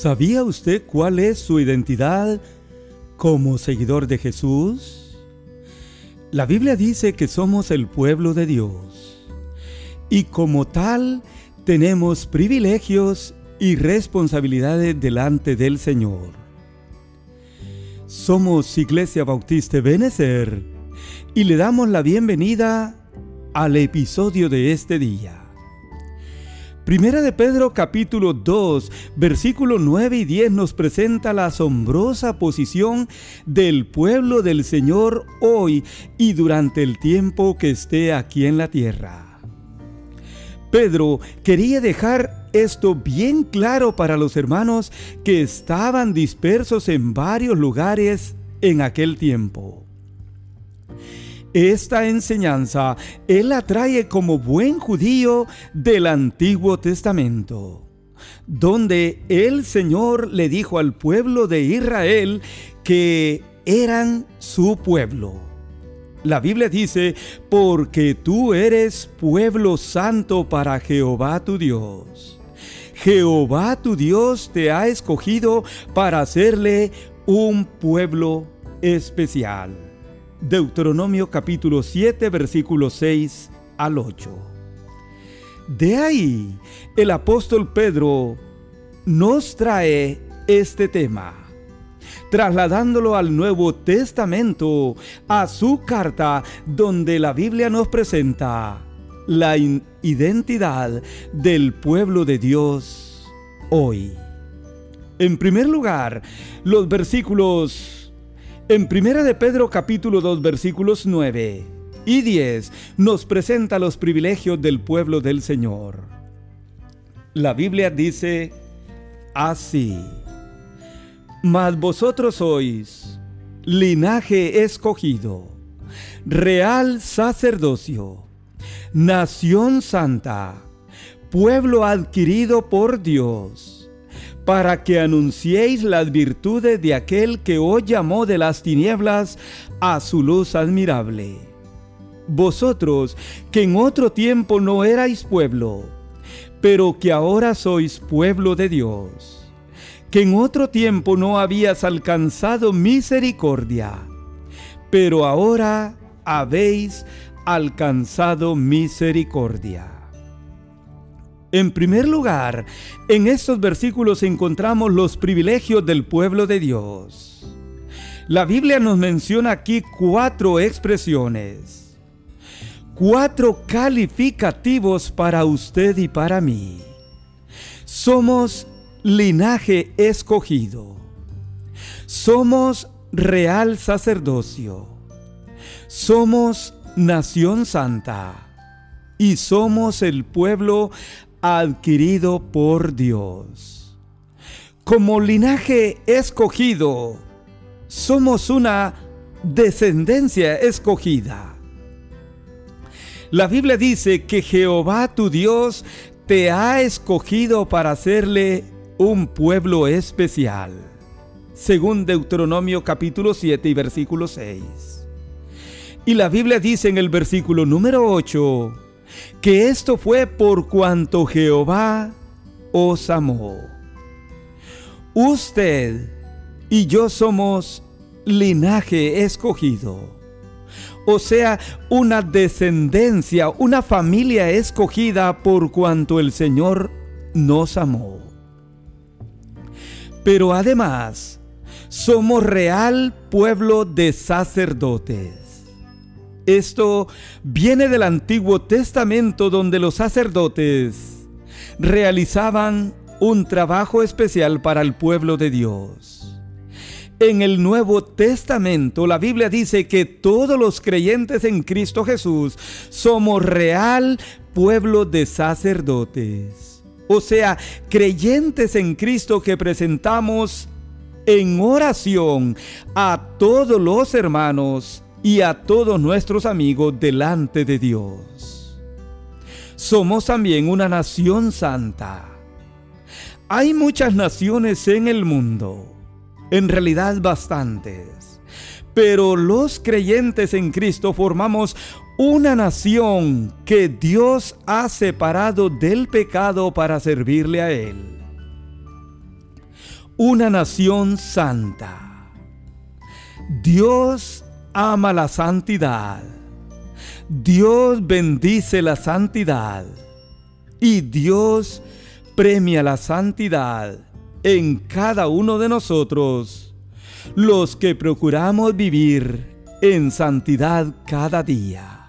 ¿Sabía usted cuál es su identidad como seguidor de Jesús? La Biblia dice que somos el pueblo de Dios y como tal tenemos privilegios y responsabilidades delante del Señor. Somos Iglesia Bautista Benecer y le damos la bienvenida al episodio de este día. Primera de Pedro capítulo 2, versículo 9 y 10 nos presenta la asombrosa posición del pueblo del Señor hoy y durante el tiempo que esté aquí en la tierra. Pedro quería dejar esto bien claro para los hermanos que estaban dispersos en varios lugares en aquel tiempo. Esta enseñanza él la trae como buen judío del Antiguo Testamento, donde el Señor le dijo al pueblo de Israel que eran su pueblo. La Biblia dice, porque tú eres pueblo santo para Jehová tu Dios. Jehová tu Dios te ha escogido para hacerle un pueblo especial. Deuteronomio capítulo 7 versículo 6 al 8. De ahí el apóstol Pedro nos trae este tema, trasladándolo al Nuevo Testamento, a su carta donde la Biblia nos presenta la identidad del pueblo de Dios hoy. En primer lugar, los versículos en Primera de Pedro capítulo 2 versículos 9 y 10 nos presenta los privilegios del pueblo del Señor. La Biblia dice así: Mas vosotros sois linaje escogido, real sacerdocio, nación santa, pueblo adquirido por Dios para que anunciéis las virtudes de aquel que os llamó de las tinieblas a su luz admirable. Vosotros, que en otro tiempo no erais pueblo, pero que ahora sois pueblo de Dios, que en otro tiempo no habías alcanzado misericordia, pero ahora habéis alcanzado misericordia. En primer lugar, en estos versículos encontramos los privilegios del pueblo de Dios. La Biblia nos menciona aquí cuatro expresiones, cuatro calificativos para usted y para mí. Somos linaje escogido. Somos real sacerdocio. Somos nación santa. Y somos el pueblo adquirido por Dios. Como linaje escogido, somos una descendencia escogida. La Biblia dice que Jehová tu Dios te ha escogido para hacerle un pueblo especial. Según Deuteronomio capítulo 7 y versículo 6. Y la Biblia dice en el versículo número 8, que esto fue por cuanto Jehová os amó. Usted y yo somos linaje escogido. O sea, una descendencia, una familia escogida por cuanto el Señor nos amó. Pero además, somos real pueblo de sacerdotes. Esto viene del Antiguo Testamento donde los sacerdotes realizaban un trabajo especial para el pueblo de Dios. En el Nuevo Testamento la Biblia dice que todos los creyentes en Cristo Jesús somos real pueblo de sacerdotes. O sea, creyentes en Cristo que presentamos en oración a todos los hermanos y a todos nuestros amigos delante de Dios. Somos también una nación santa. Hay muchas naciones en el mundo, en realidad bastantes, pero los creyentes en Cristo formamos una nación que Dios ha separado del pecado para servirle a Él. una nación santa. Dios ama la santidad. Dios bendice la santidad. Y Dios premia la santidad en cada uno de nosotros, los que procuramos vivir en santidad cada día.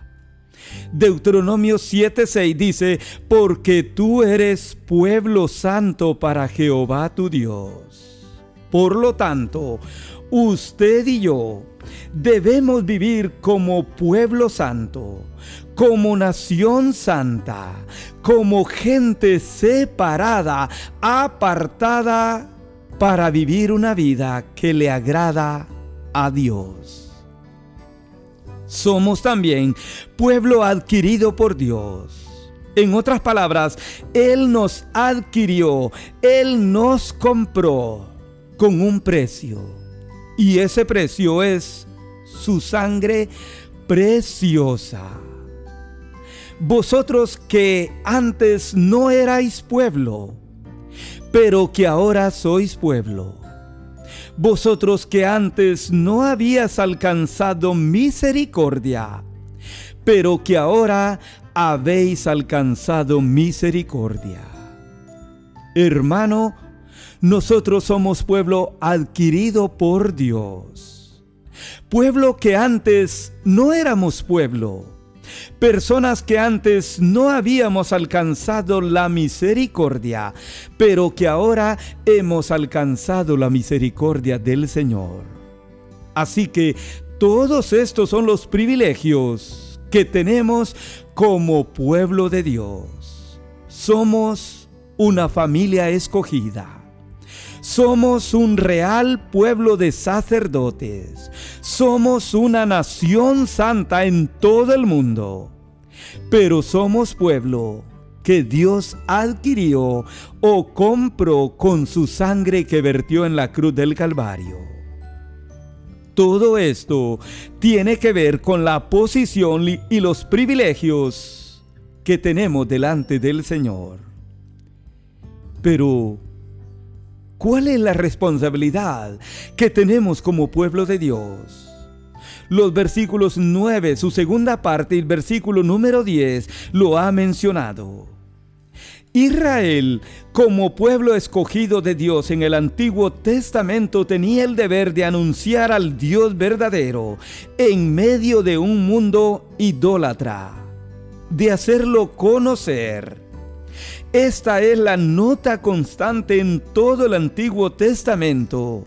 Deuteronomio 7:6 dice, porque tú eres pueblo santo para Jehová tu Dios. Por lo tanto, usted y yo debemos vivir como pueblo santo, como nación santa, como gente separada, apartada para vivir una vida que le agrada a Dios somos también pueblo adquirido por Dios. En otras palabras, Él nos adquirió, Él nos compró con un precio. Y ese precio es su sangre preciosa. Vosotros que antes no erais pueblo, pero que ahora sois pueblo vosotros que antes no habías alcanzado misericordia, pero que ahora habéis alcanzado misericordia. Hermano, nosotros somos pueblo adquirido por Dios. Pueblo que antes no éramos pueblo personas que antes no habíamos alcanzado la misericordia, pero que ahora hemos alcanzado la misericordia del Señor. Así que todos estos son los privilegios que tenemos como pueblo de Dios. Somos una familia escogida somos un real pueblo de sacerdotes. Somos una nación santa en todo el mundo. Pero somos pueblo que Dios adquirió o compró con su sangre que vertió en la cruz del Calvario. Todo esto tiene que ver con la posición y los privilegios que tenemos delante del Señor. Pero, ¿Cuál es la responsabilidad que tenemos como pueblo de Dios? Los versículos 9, su segunda parte y el versículo número 10 lo ha mencionado. Israel, como pueblo escogido de Dios en el Antiguo Testamento, tenía el deber de anunciar al Dios verdadero en medio de un mundo idólatra, de hacerlo conocer esta es la nota constante en todo el Antiguo Testamento.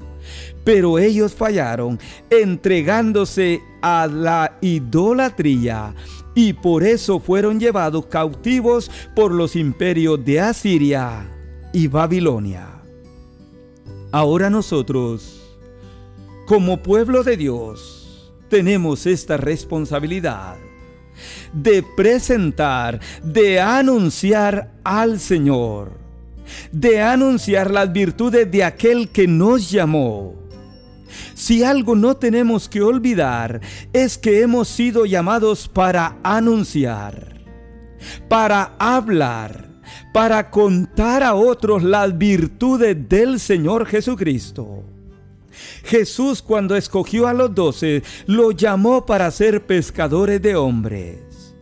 Pero ellos fallaron entregándose a la idolatría y por eso fueron llevados cautivos por los imperios de Asiria y Babilonia. Ahora nosotros, como pueblo de Dios, tenemos esta responsabilidad de presentar, de anunciar al Señor, de anunciar las virtudes de aquel que nos llamó. Si algo no tenemos que olvidar es que hemos sido llamados para anunciar, para hablar, para contar a otros las virtudes del Señor Jesucristo. Jesús cuando escogió a los doce, lo llamó para ser pescadores de hombres.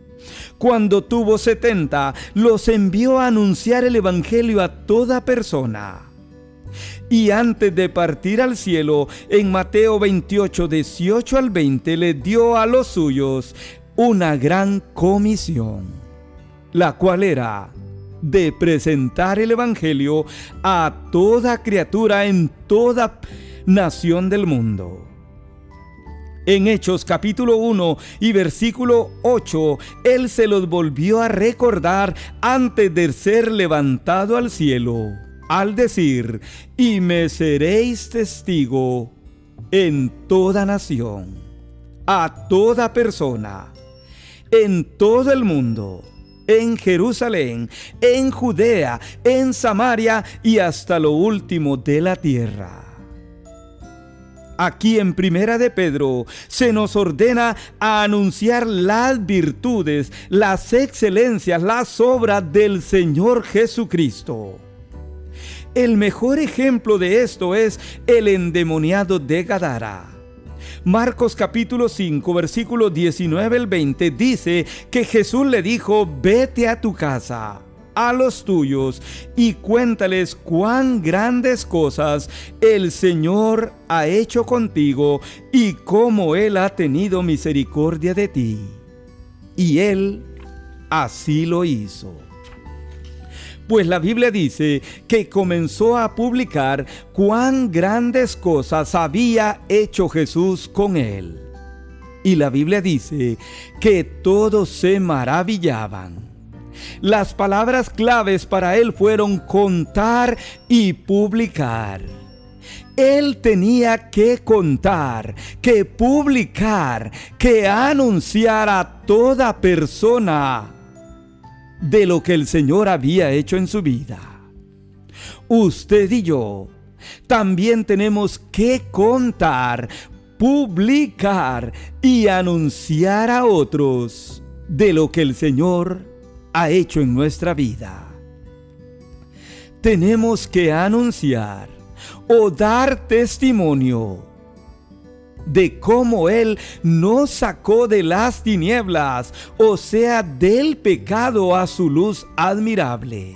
Cuando tuvo setenta, los envió a anunciar el Evangelio a toda persona. Y antes de partir al cielo, en Mateo 28, 18 al 20, le dio a los suyos una gran comisión, la cual era de presentar el Evangelio a toda criatura en toda nación del mundo. En Hechos capítulo 1 y versículo 8, Él se los volvió a recordar antes de ser levantado al cielo, al decir, y me seréis testigo en toda nación, a toda persona, en todo el mundo, en Jerusalén, en Judea, en Samaria y hasta lo último de la tierra. Aquí en Primera de Pedro se nos ordena a anunciar las virtudes, las excelencias, las obras del Señor Jesucristo. El mejor ejemplo de esto es el endemoniado de Gadara. Marcos capítulo 5, versículo 19 al 20 dice que Jesús le dijo, vete a tu casa a los tuyos y cuéntales cuán grandes cosas el Señor ha hecho contigo y cómo Él ha tenido misericordia de ti. Y Él así lo hizo. Pues la Biblia dice que comenzó a publicar cuán grandes cosas había hecho Jesús con él. Y la Biblia dice que todos se maravillaban. Las palabras claves para él fueron contar y publicar. Él tenía que contar, que publicar, que anunciar a toda persona de lo que el Señor había hecho en su vida. Usted y yo también tenemos que contar, publicar y anunciar a otros de lo que el Señor ha hecho en nuestra vida. Tenemos que anunciar o dar testimonio de cómo Él nos sacó de las tinieblas, o sea, del pecado a su luz admirable.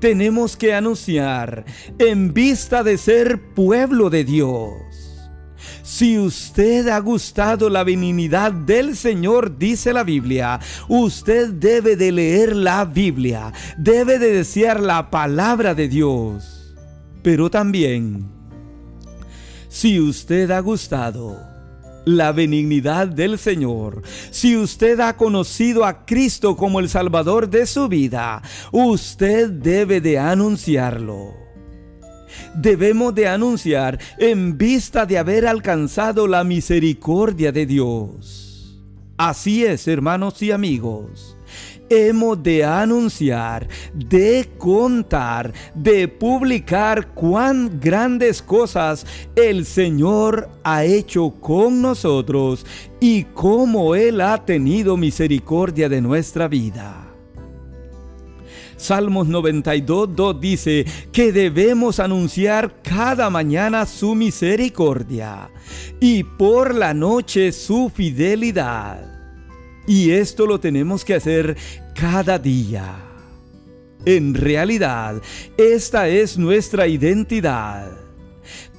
Tenemos que anunciar en vista de ser pueblo de Dios. Si usted ha gustado la benignidad del Señor, dice la Biblia, usted debe de leer la Biblia, debe de desear la palabra de Dios. Pero también si usted ha gustado la benignidad del Señor, si usted ha conocido a Cristo como el Salvador de su vida, usted debe de anunciarlo. Debemos de anunciar en vista de haber alcanzado la misericordia de Dios. Así es, hermanos y amigos hemos de anunciar, de contar, de publicar cuán grandes cosas el Señor ha hecho con nosotros y cómo Él ha tenido misericordia de nuestra vida. Salmos 92, 2 dice que debemos anunciar cada mañana su misericordia y por la noche su fidelidad. Y esto lo tenemos que hacer cada día. En realidad, esta es nuestra identidad.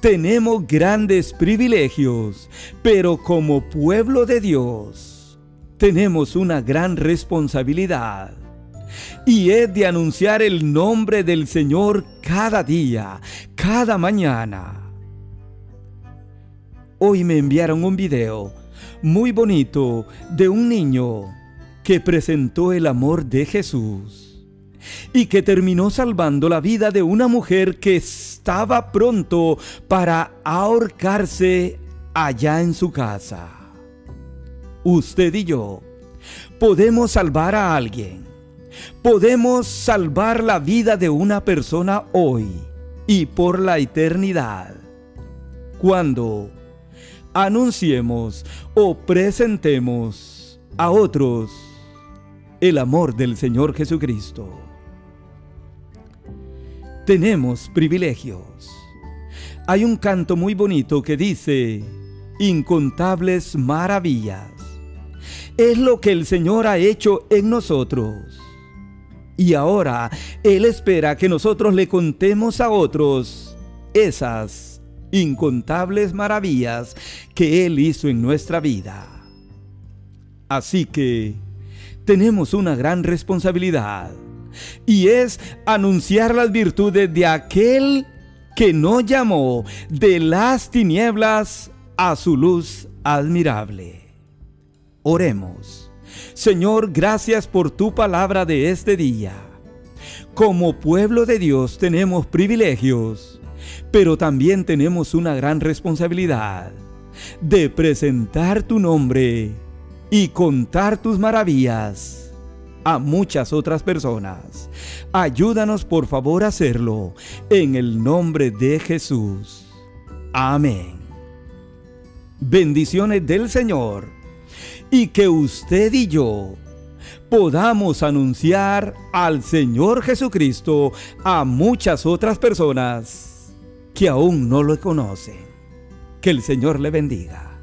Tenemos grandes privilegios, pero como pueblo de Dios, tenemos una gran responsabilidad. Y es de anunciar el nombre del Señor cada día, cada mañana. Hoy me enviaron un video muy bonito de un niño que presentó el amor de Jesús y que terminó salvando la vida de una mujer que estaba pronto para ahorcarse allá en su casa. Usted y yo podemos salvar a alguien. Podemos salvar la vida de una persona hoy y por la eternidad. Cuando anunciemos o presentemos a otros el amor del Señor Jesucristo. Tenemos privilegios. Hay un canto muy bonito que dice, incontables maravillas. Es lo que el Señor ha hecho en nosotros. Y ahora Él espera que nosotros le contemos a otros esas incontables maravillas que Él hizo en nuestra vida. Así que tenemos una gran responsabilidad y es anunciar las virtudes de aquel que nos llamó de las tinieblas a su luz admirable. Oremos. Señor, gracias por tu palabra de este día. Como pueblo de Dios tenemos privilegios pero también tenemos una gran responsabilidad de presentar tu nombre y contar tus maravillas a muchas otras personas. Ayúdanos por favor a hacerlo en el nombre de Jesús. Amén. Bendiciones del Señor y que usted y yo podamos anunciar al Señor Jesucristo a muchas otras personas que aún no lo conocen. Que el Señor le bendiga.